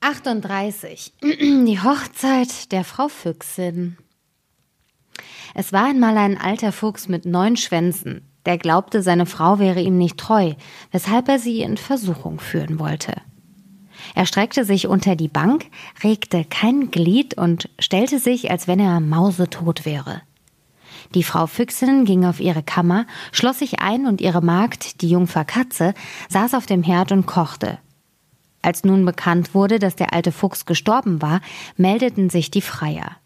38. Die Hochzeit der Frau Füchsin. Es war einmal ein alter Fuchs mit neun Schwänzen, der glaubte, seine Frau wäre ihm nicht treu, weshalb er sie in Versuchung führen wollte. Er streckte sich unter die Bank, regte kein Glied und stellte sich, als wenn er mausetot wäre. Die Frau Füchsin ging auf ihre Kammer, schloss sich ein und ihre Magd, die Jungfer Katze, saß auf dem Herd und kochte. Als nun bekannt wurde, dass der alte Fuchs gestorben war, meldeten sich die Freier.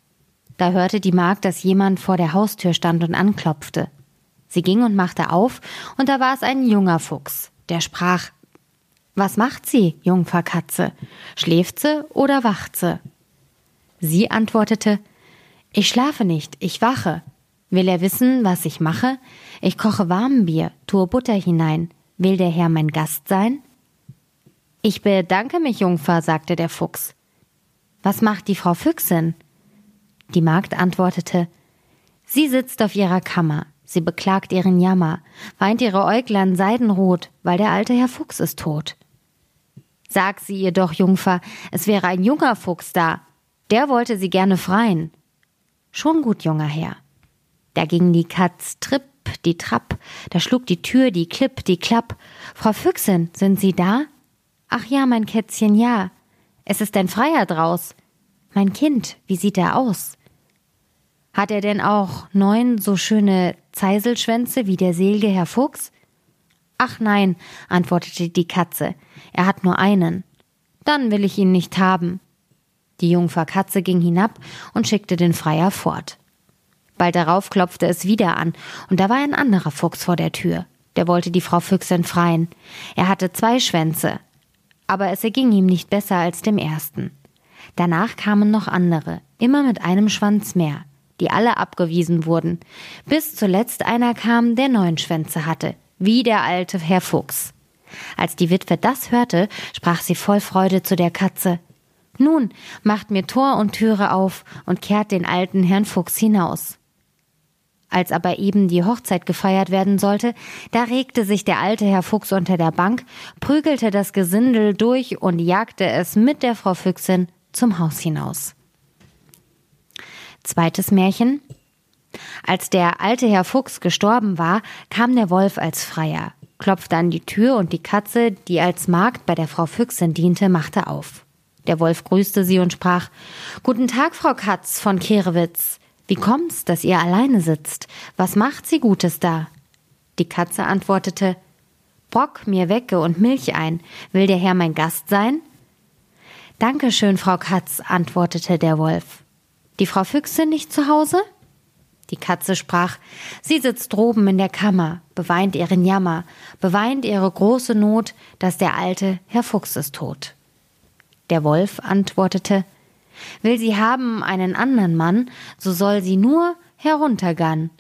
Da hörte die Magd, dass jemand vor der Haustür stand und anklopfte. Sie ging und machte auf, und da war es ein junger Fuchs, der sprach Was macht sie, Jungfer Katze? Schläft sie oder wacht sie? Sie antwortete Ich schlafe nicht, ich wache. Will er wissen, was ich mache? Ich koche Warmbier, tue Butter hinein. Will der Herr mein Gast sein? Ich bedanke mich, Jungfer, sagte der Fuchs. Was macht die Frau Füchsin? Die Magd antwortete, Sie sitzt auf ihrer Kammer, sie beklagt ihren Jammer, weint ihre Äuglein seidenrot, weil der alte Herr Fuchs ist tot. Sag sie ihr doch, Jungfer, es wäre ein junger Fuchs da, der wollte sie gerne freien. Schon gut, junger Herr. Da ging die Katz tripp, die Trapp, da schlug die Tür, die Klipp, die Klapp. Frau Füchsin, sind Sie da? Ach ja, mein Kätzchen, ja. Es ist ein Freier draus. Mein Kind, wie sieht er aus? Hat er denn auch neun so schöne Zeiselschwänze wie der selige Herr Fuchs? Ach nein, antwortete die Katze, er hat nur einen. Dann will ich ihn nicht haben. Die Jungfer Katze ging hinab und schickte den Freier fort. Bald darauf klopfte es wieder an, und da war ein anderer Fuchs vor der Tür. Der wollte die Frau Füchsin freien. Er hatte zwei Schwänze, aber es erging ihm nicht besser als dem ersten. Danach kamen noch andere, immer mit einem Schwanz mehr, die alle abgewiesen wurden, bis zuletzt einer kam, der neun Schwänze hatte, wie der alte Herr Fuchs. Als die Witwe das hörte, sprach sie voll Freude zu der Katze Nun, macht mir Tor und Türe auf und kehrt den alten Herrn Fuchs hinaus. Als aber eben die Hochzeit gefeiert werden sollte, da regte sich der alte Herr Fuchs unter der Bank, prügelte das Gesindel durch und jagte es mit der Frau Füchsin zum Haus hinaus. Zweites Märchen. Als der alte Herr Fuchs gestorben war, kam der Wolf als Freier, klopfte an die Tür und die Katze, die als Magd bei der Frau Füchsin diente, machte auf. Der Wolf grüßte sie und sprach Guten Tag, Frau Katz von Kehrewitz. Wie kommt's, dass ihr alleine sitzt? Was macht sie Gutes da? Die Katze antwortete Bock mir Wecke und Milch ein. Will der Herr mein Gast sein? Dankeschön, Frau Katz, antwortete der Wolf. Die Frau Füchse nicht zu Hause? Die Katze sprach, sie sitzt droben in der Kammer, beweint ihren Jammer, beweint ihre große Not, dass der alte Herr Fuchs ist tot. Der Wolf antwortete, Will sie haben einen anderen Mann, so soll sie nur heruntergann.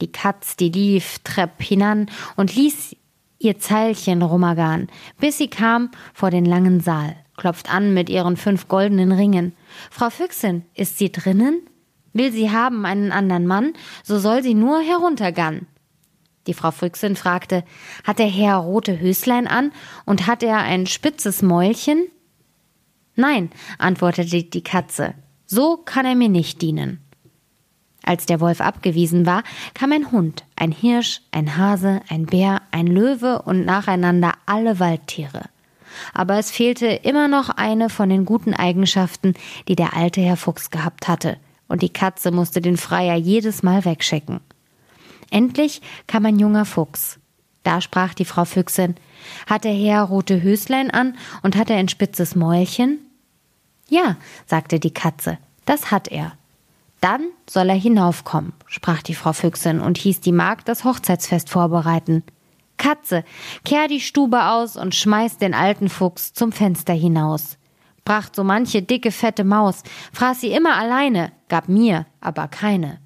Die Katz, die lief trepp hinan und ließ ihr Zeilchen rummergan, bis sie kam vor den langen Saal, klopft an mit ihren fünf goldenen Ringen. Frau Füchsin, ist sie drinnen? Will sie haben einen anderen Mann, so soll sie nur heruntergann. Die Frau Füchsin fragte, hat der Herr rote Höslein an und hat er ein spitzes Mäulchen? Nein, antwortete die Katze, so kann er mir nicht dienen. Als der Wolf abgewiesen war, kam ein Hund, ein Hirsch, ein Hase, ein Bär, ein Löwe und nacheinander alle Waldtiere. Aber es fehlte immer noch eine von den guten Eigenschaften, die der alte Herr Fuchs gehabt hatte, und die Katze musste den Freier jedes Mal wegschicken. Endlich kam ein junger Fuchs. Da sprach die Frau Füchsin, hat der Herr rote Höslein an und hat er ein spitzes Mäulchen? Ja, sagte die Katze, das hat er. Dann soll er hinaufkommen, sprach die Frau Füchsin und hieß die Magd das Hochzeitsfest vorbereiten. Katze, kehr die Stube aus und schmeiß den alten Fuchs zum Fenster hinaus. Bracht so manche dicke, fette Maus, fraß sie immer alleine, gab mir aber keine.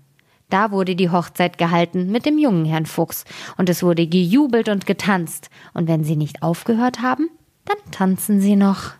Da wurde die Hochzeit gehalten mit dem jungen Herrn Fuchs, und es wurde gejubelt und getanzt, und wenn sie nicht aufgehört haben, dann tanzen sie noch.